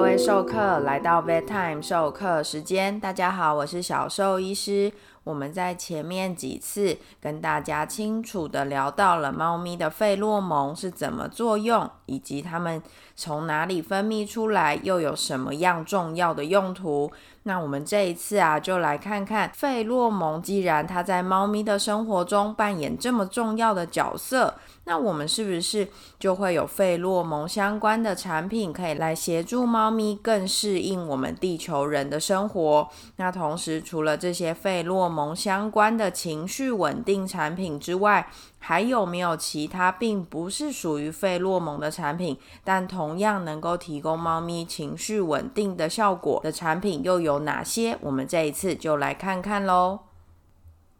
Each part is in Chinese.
各位授课来到 bedtime 授课时间，大家好，我是小兽医师。我们在前面几次跟大家清楚的聊到了猫咪的费洛蒙是怎么作用，以及它们从哪里分泌出来，又有什么样重要的用途。那我们这一次啊，就来看看费洛蒙，既然它在猫咪的生活中扮演这么重要的角色，那我们是不是就会有费洛蒙相关的产品，可以来协助猫咪更适应我们地球人的生活？那同时，除了这些费洛蒙相关的情绪稳定产品之外，还有没有其他并不是属于费洛蒙的产品，但同样能够提供猫咪情绪稳定的效果的产品又有哪些？我们这一次就来看看喽。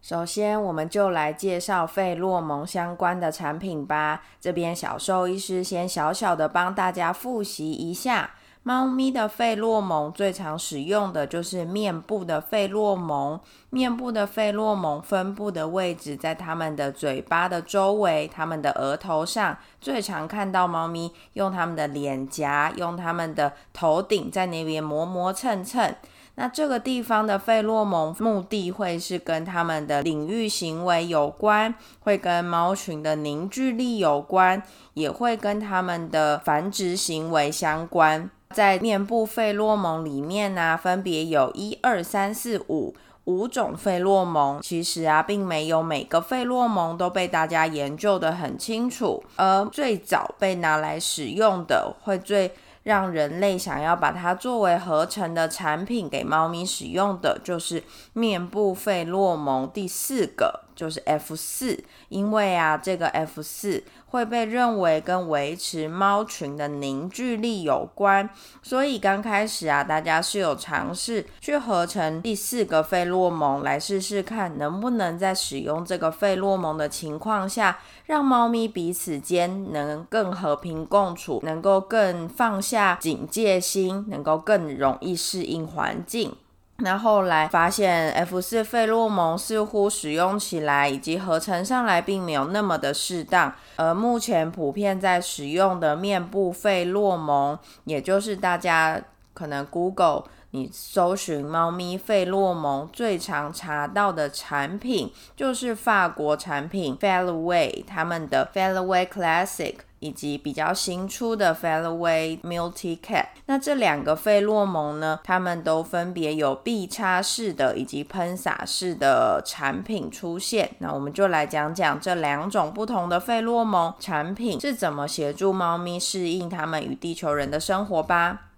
首先，我们就来介绍费洛蒙相关的产品吧。这边小兽医师先小小的帮大家复习一下。猫咪的费洛蒙最常使用的就是面部的费洛蒙，面部的费洛蒙分布的位置在它们的嘴巴的周围，它们的额头上，最常看到猫咪用它们的脸颊，用它们的头顶在那边磨磨蹭蹭。那这个地方的费洛蒙目的会是跟它们的领域行为有关，会跟猫群的凝聚力有关，也会跟它们的繁殖行为相关。在面部费洛蒙里面呢，分别有一二三四五五种费洛蒙。其实啊，并没有每个费洛蒙都被大家研究的很清楚。而最早被拿来使用的，会最让人类想要把它作为合成的产品给猫咪使用的，就是面部费洛蒙第四个。就是 F 四，因为啊，这个 F 四会被认为跟维持猫群的凝聚力有关，所以刚开始啊，大家是有尝试去合成第四个费洛蒙来试试看，能不能在使用这个费洛蒙的情况下，让猫咪彼此间能更和平共处，能够更放下警戒心，能够更容易适应环境。那后来发现，F 四费洛蒙似乎使用起来以及合成上来并没有那么的适当。而目前普遍在使用的面部费洛蒙，也就是大家可能 Google 你搜寻猫咪费洛蒙最常查到的产品，就是法国产品 f e l l w a y 他们的 f a l w a y Classic。以及比较新出的 Felloway Multi Cat，那这两个费洛蒙呢，它们都分别有必插式的以及喷洒式的产品出现。那我们就来讲讲这两种不同的费洛蒙产品是怎么协助猫咪适应它们与地球人的生活吧。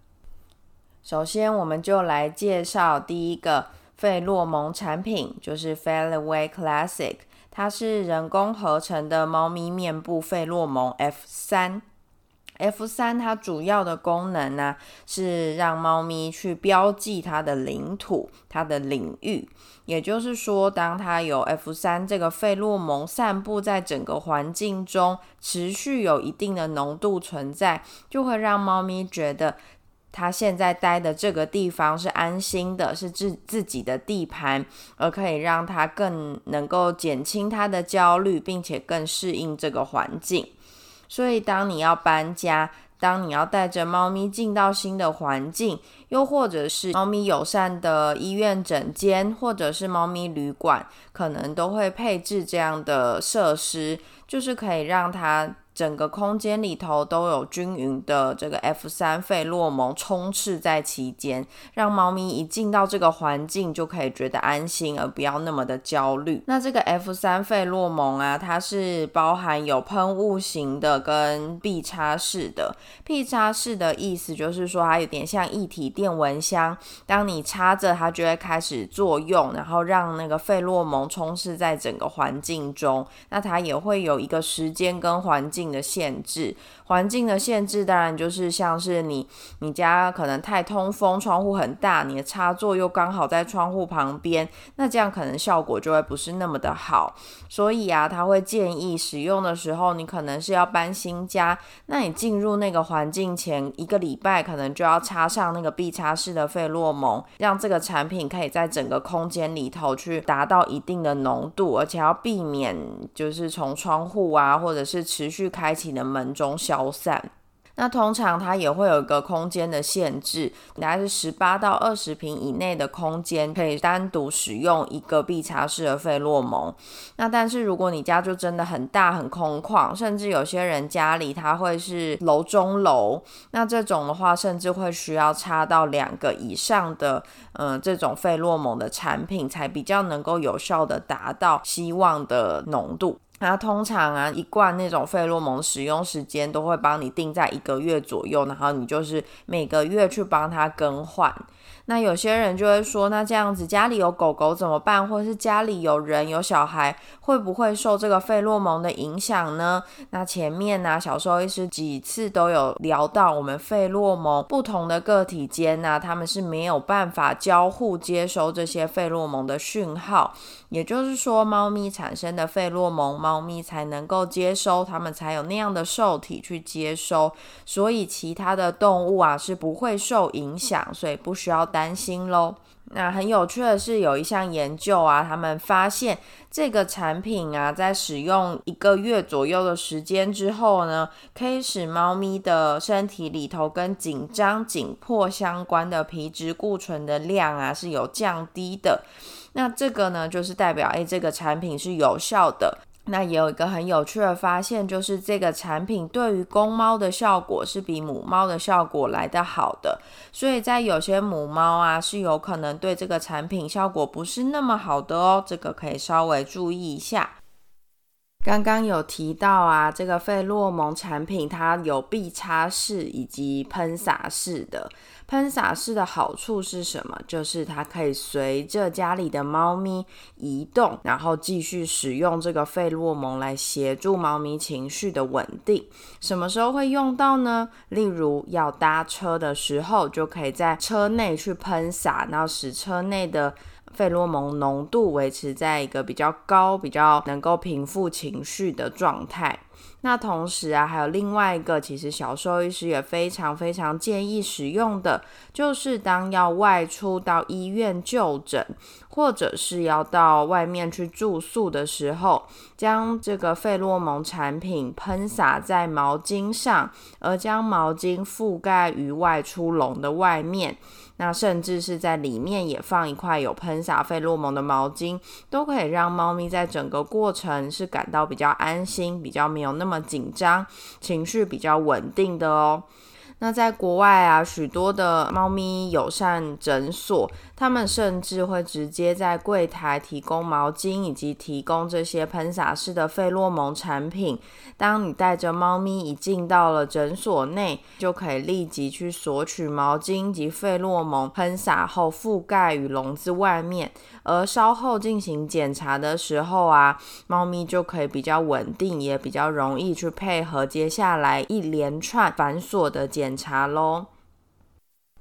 首先，我们就来介绍第一个费洛蒙产品，就是 Felloway Classic。它是人工合成的猫咪面部费洛蒙 F 三，F 三它主要的功能呢是让猫咪去标记它的领土、它的领域。也就是说，当它有 F 三这个费洛蒙散布在整个环境中，持续有一定的浓度存在，就会让猫咪觉得。他现在待的这个地方是安心的，是自自己的地盘，而可以让他更能够减轻他的焦虑，并且更适应这个环境。所以，当你要搬家，当你要带着猫咪进到新的环境，又或者是猫咪友善的医院诊间，或者是猫咪旅馆，可能都会配置这样的设施，就是可以让它。整个空间里头都有均匀的这个 F 三费洛蒙充斥在其间，让猫咪一进到这个环境就可以觉得安心，而不要那么的焦虑。那这个 F 三费洛蒙啊，它是包含有喷雾型的跟必插式的。必插式的意思就是说，它有点像一体电蚊香，当你插着它就会开始作用，然后让那个费洛蒙充斥在整个环境中。那它也会有一个时间跟环境。的限制，环境的限制当然就是像是你，你家可能太通风，窗户很大，你的插座又刚好在窗户旁边，那这样可能效果就会不是那么的好。所以啊，他会建议使用的时候，你可能是要搬新家，那你进入那个环境前一个礼拜，可能就要插上那个必插式的费洛蒙，让这个产品可以在整个空间里头去达到一定的浓度，而且要避免就是从窗户啊，或者是持续。开启的门中消散。那通常它也会有一个空间的限制，大概是十八到二十平以内的空间可以单独使用一个必擦式的费洛蒙。那但是如果你家就真的很大很空旷，甚至有些人家里它会是楼中楼，那这种的话甚至会需要插到两个以上的嗯这种费洛蒙的产品，才比较能够有效的达到希望的浓度。它通常啊，一罐那种费洛蒙使用时间都会帮你定在一个月左右，然后你就是每个月去帮它更换。那有些人就会说，那这样子家里有狗狗怎么办？或是家里有人有小孩，会不会受这个费洛蒙的影响呢？那前面呢，小兽医师几次都有聊到，我们费洛蒙不同的个体间呢，他们是没有办法交互接收这些费洛蒙的讯号。也就是说，猫咪产生的费洛蒙，猫咪才能够接收，它们才有那样的受体去接收，所以其他的动物啊是不会受影响，所以不需要担担心喽。那很有趣的是，有一项研究啊，他们发现这个产品啊，在使用一个月左右的时间之后呢，可以使猫咪的身体里头跟紧张、紧迫相关的皮质固醇的量啊是有降低的。那这个呢，就是代表诶，这个产品是有效的。那也有一个很有趣的发现，就是这个产品对于公猫的效果是比母猫的效果来得好的。所以在有些母猫啊，是有可能对这个产品效果不是那么好的哦。这个可以稍微注意一下。刚刚有提到啊，这个费洛蒙产品它有必擦式以及喷洒式的。喷洒式的好处是什么？就是它可以随着家里的猫咪移动，然后继续使用这个费洛蒙来协助猫咪情绪的稳定。什么时候会用到呢？例如要搭车的时候，就可以在车内去喷洒，然后使车内的。费洛蒙浓度维持在一个比较高、比较能够平复情绪的状态。那同时啊，还有另外一个，其实小兽医师也非常非常建议使用的，就是当要外出到医院就诊，或者是要到外面去住宿的时候，将这个费洛蒙产品喷洒在毛巾上，而将毛巾覆盖于外出笼的外面。那甚至是在里面也放一块有喷洒费洛蒙的毛巾，都可以让猫咪在整个过程是感到比较安心，比较没有那么紧张，情绪比较稳定的哦。那在国外啊，许多的猫咪友善诊所，他们甚至会直接在柜台提供毛巾，以及提供这些喷洒式的费洛蒙产品。当你带着猫咪一进到了诊所内，就可以立即去索取毛巾及费洛蒙喷洒后覆盖于笼子外面。而稍后进行检查的时候啊，猫咪就可以比较稳定，也比较容易去配合接下来一连串繁琐的检查喽。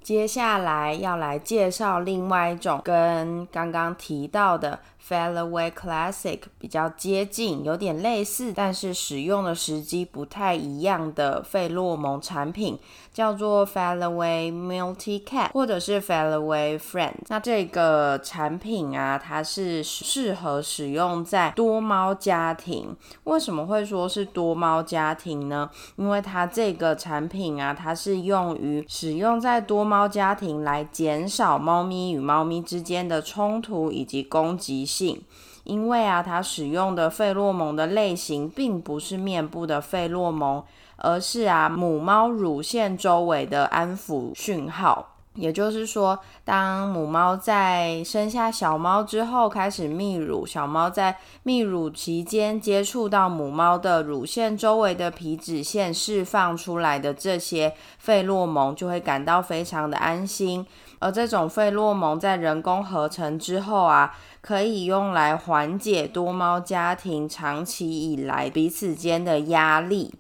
接下来要来介绍另外一种跟刚刚提到的。f e l l Away Classic 比较接近，有点类似，但是使用的时机不太一样的费洛蒙产品，叫做 f e l l Away Multi Cat 或者是 f e l l Away Friend。那这个产品啊，它是适合使用在多猫家庭。为什么会说是多猫家庭呢？因为它这个产品啊，它是用于使用在多猫家庭来减少猫咪与猫咪之间的冲突以及攻击。性，因为啊，它使用的费洛蒙的类型并不是面部的费洛蒙，而是啊母猫乳腺周围的安抚讯号。也就是说，当母猫在生下小猫之后开始泌乳，小猫在泌乳期间接触到母猫的乳腺周围的皮脂腺释放出来的这些费洛蒙，就会感到非常的安心。而这种费洛蒙在人工合成之后啊。可以用来缓解多猫家庭长期以来彼此间的压力，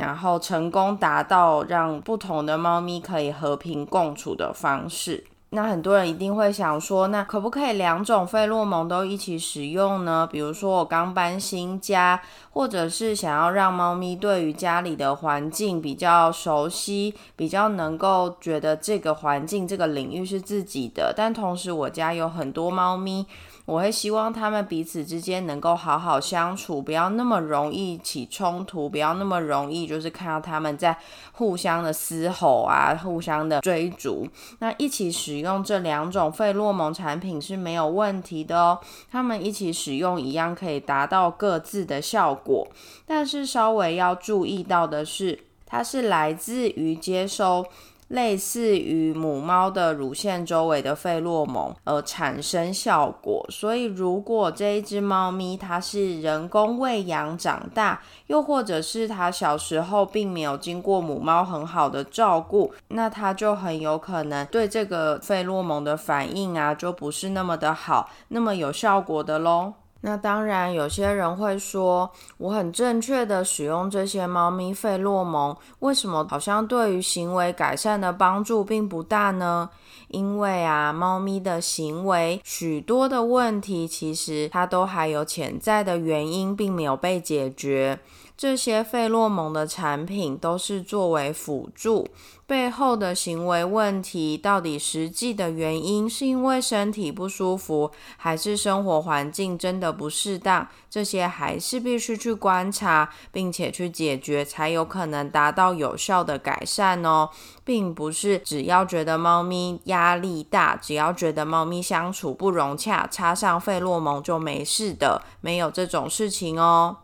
然后成功达到让不同的猫咪可以和平共处的方式。那很多人一定会想说，那可不可以两种费洛蒙都一起使用呢？比如说我刚搬新家，或者是想要让猫咪对于家里的环境比较熟悉，比较能够觉得这个环境、这个领域是自己的，但同时我家有很多猫咪。我会希望他们彼此之间能够好好相处，不要那么容易起冲突，不要那么容易就是看到他们在互相的嘶吼啊，互相的追逐。那一起使用这两种费洛蒙产品是没有问题的哦，他们一起使用一样可以达到各自的效果，但是稍微要注意到的是，它是来自于接收。类似于母猫的乳腺周围的费洛蒙而产生效果，所以如果这一只猫咪它是人工喂养长大，又或者是它小时候并没有经过母猫很好的照顾，那它就很有可能对这个费洛蒙的反应啊就不是那么的好，那么有效果的喽。那当然，有些人会说，我很正确的使用这些猫咪费洛蒙，为什么好像对于行为改善的帮助并不大呢？因为啊，猫咪的行为许多的问题，其实它都还有潜在的原因，并没有被解决。这些费洛蒙的产品都是作为辅助，背后的行为问题到底实际的原因是因为身体不舒服，还是生活环境真的不适当？这些还是必须去观察，并且去解决，才有可能达到有效的改善哦，并不是只要觉得猫咪压力大，只要觉得猫咪相处不融洽，插上费洛蒙就没事的，没有这种事情哦。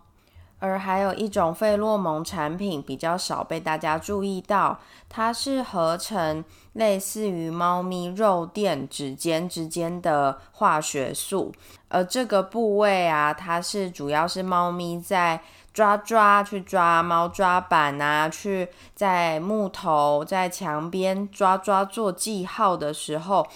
而还有一种费洛蒙产品比较少被大家注意到，它是合成类似于猫咪肉垫、指尖之间的化学素，而这个部位啊，它是主要是猫咪在。抓抓去抓猫抓板啊，去在木头在墙边抓抓做记号的时候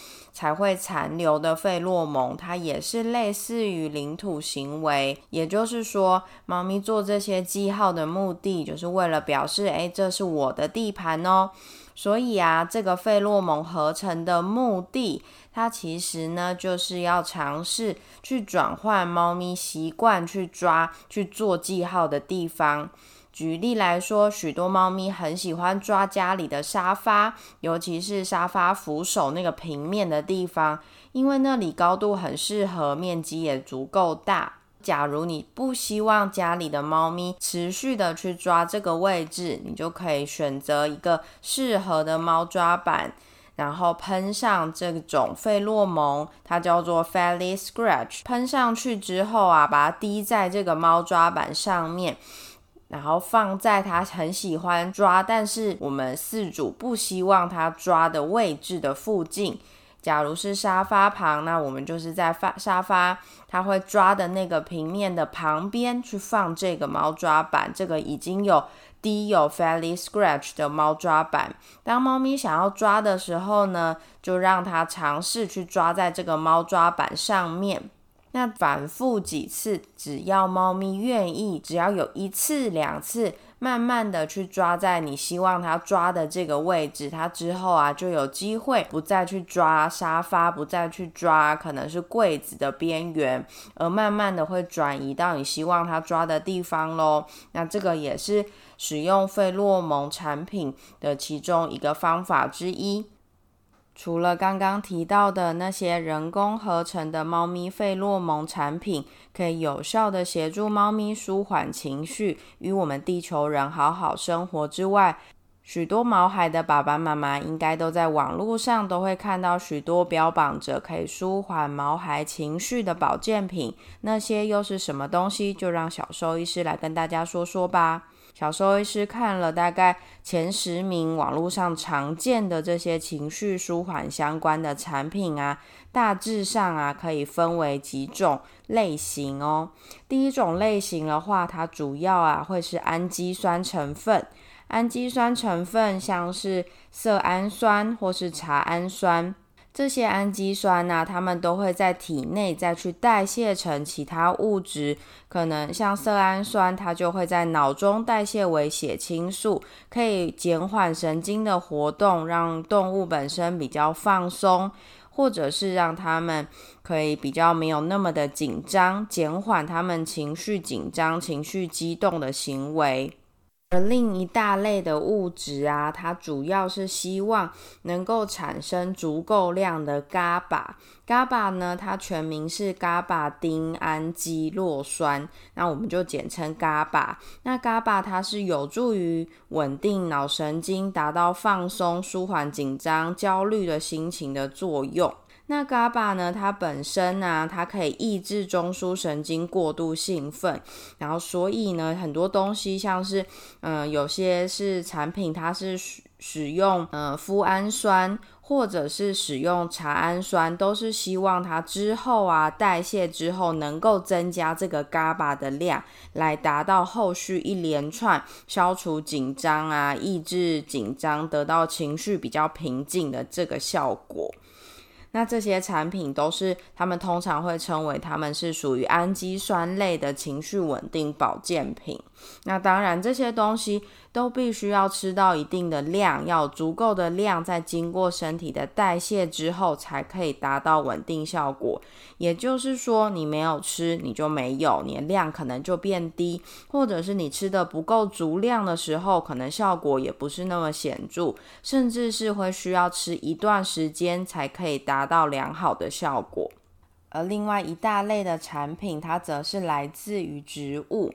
才会残留的费洛蒙，它也是类似于领土行为。也就是说，猫咪做这些记号的目的，就是为了表示，哎，这是我的地盘哦。所以啊，这个费洛蒙合成的目的。它其实呢，就是要尝试去转换猫咪习惯去抓、去做记号的地方。举例来说，许多猫咪很喜欢抓家里的沙发，尤其是沙发扶手那个平面的地方，因为那里高度很适合，面积也足够大。假如你不希望家里的猫咪持续的去抓这个位置，你就可以选择一个适合的猫抓板。然后喷上这种费洛蒙，它叫做 f a l l y Scratch。喷上去之后啊，把它滴在这个猫抓板上面，然后放在它很喜欢抓，但是我们饲主不希望它抓的位置的附近。假如是沙发旁，那我们就是在发沙发它会抓的那个平面的旁边去放这个猫抓板。这个已经有。滴有 f a l l y Scratch 的猫抓板，当猫咪想要抓的时候呢，就让它尝试去抓在这个猫抓板上面。那反复几次，只要猫咪愿意，只要有一次两次，慢慢的去抓在你希望它抓的这个位置，它之后啊就有机会不再去抓沙发，不再去抓可能是柜子的边缘，而慢慢的会转移到你希望它抓的地方喽。那这个也是。使用费洛蒙产品的其中一个方法之一，除了刚刚提到的那些人工合成的猫咪费洛蒙产品，可以有效的协助猫咪舒缓情绪，与我们地球人好好生活之外，许多毛孩的爸爸妈妈应该都在网络上都会看到许多标榜着可以舒缓毛孩情绪的保健品，那些又是什么东西？就让小兽医师来跟大家说说吧。小兽医师看了大概前十名网络上常见的这些情绪舒缓相关的产品啊，大致上啊可以分为几种类型哦。第一种类型的话，它主要啊会是氨基酸成分，氨基酸成分像是色氨酸或是茶氨酸。这些氨基酸呢，它们都会在体内再去代谢成其他物质，可能像色氨酸，它就会在脑中代谢为血清素，可以减缓神经的活动，让动物本身比较放松，或者是让它们可以比较没有那么的紧张，减缓它们情绪紧张、情绪激动的行为。而另一大类的物质啊，它主要是希望能够产生足够量的 GABA。GABA 呢，它全名是 GABA 丁氨基洛酸，那我们就简称 GABA。那 GABA 它是有助于稳定脑神经，达到放松、舒缓紧张、焦虑的心情的作用。那 GABA 呢？它本身呢，它可以抑制中枢神经过度兴奋，然后所以呢，很多东西像是，嗯，有些是产品，它是使用呃脯氨酸或者是使用茶氨酸，都是希望它之后啊代谢之后能够增加这个 GABA 的量，来达到后续一连串消除紧张啊、抑制紧张、得到情绪比较平静的这个效果。那这些产品都是他们通常会称为他们是属于氨基酸类的情绪稳定保健品。那当然，这些东西都必须要吃到一定的量，要足够的量，在经过身体的代谢之后，才可以达到稳定效果。也就是说，你没有吃，你就没有，你的量可能就变低，或者是你吃的不够足量的时候，可能效果也不是那么显著，甚至是会需要吃一段时间才可以达达到良好的效果。而另外一大类的产品，它则是来自于植物。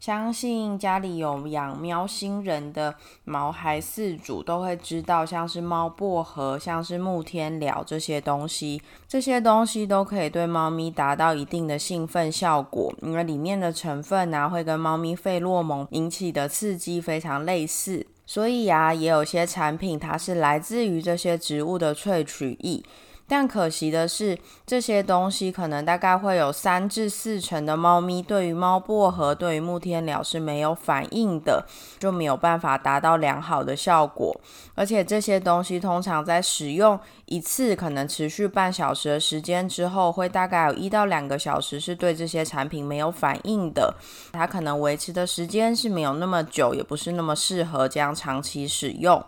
相信家里有养喵星人的毛孩饲主都会知道，像是猫薄荷、像是木天蓼这些东西，这些东西都可以对猫咪达到一定的兴奋效果，因为里面的成分呢会跟猫咪费洛蒙引起的刺激非常类似，所以啊，也有些产品它是来自于这些植物的萃取液。但可惜的是，这些东西可能大概会有三至四成的猫咪对于猫薄荷、对于木天蓼是没有反应的，就没有办法达到良好的效果。而且这些东西通常在使用一次可能持续半小时的时间之后，会大概有一到两个小时是对这些产品没有反应的。它可能维持的时间是没有那么久，也不是那么适合这样长期使用。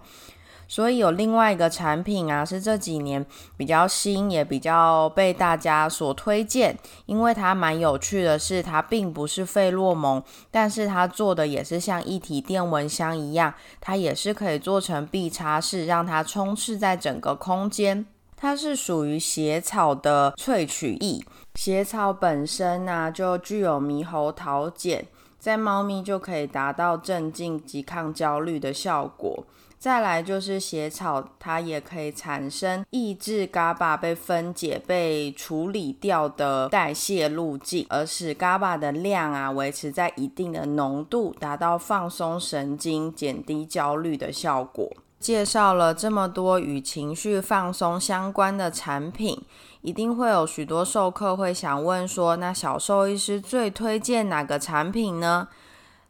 所以有另外一个产品啊，是这几年比较新，也比较被大家所推荐，因为它蛮有趣的是，它并不是费洛蒙，但是它做的也是像一体电蚊香一样，它也是可以做成必插式，让它充斥在整个空间。它是属于血草的萃取液，血草本身呢就具有猕猴桃碱，在猫咪就可以达到镇静及抗焦虑的效果。再来就是血草，它也可以产生抑制 GABA 被分解、被处理掉的代谢路径，而使 GABA 的量啊维持在一定的浓度，达到放松神经、减低焦虑的效果。介绍了这么多与情绪放松相关的产品，一定会有许多授课会想问说：那小兽医师最推荐哪个产品呢？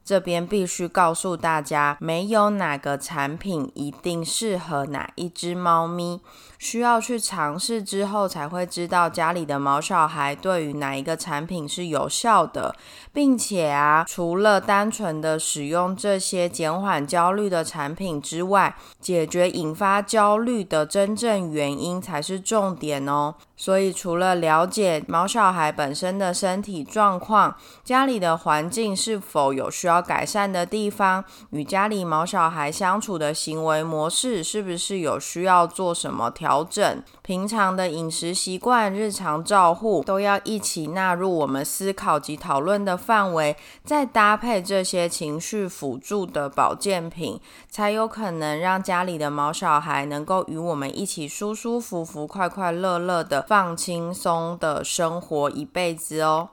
这边必须告诉大家，没有哪个产品一定适合哪一只猫咪，需要去尝试之后才会知道家里的毛小孩对于哪一个产品是有效的，并且啊，除了单纯的使用这些减缓焦虑的产品之外，解决引发焦虑的真正原因才是重点哦。所以，除了了解毛小孩本身的身体状况，家里的环境是否有需要要改善的地方，与家里毛小孩相处的行为模式是不是有需要做什么调整，平常的饮食习惯、日常照护都要一起纳入我们思考及讨论的范围，再搭配这些情绪辅助的保健品，才有可能让家里的毛小孩能够与我们一起舒舒服服、快快乐乐的。放轻松的生活一辈子哦。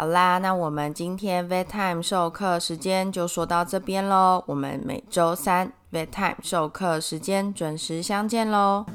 好啦，那我们今天 Vet Time 授课时间就说到这边喽。我们每周三 Vet Time 授课时间准时相见喽。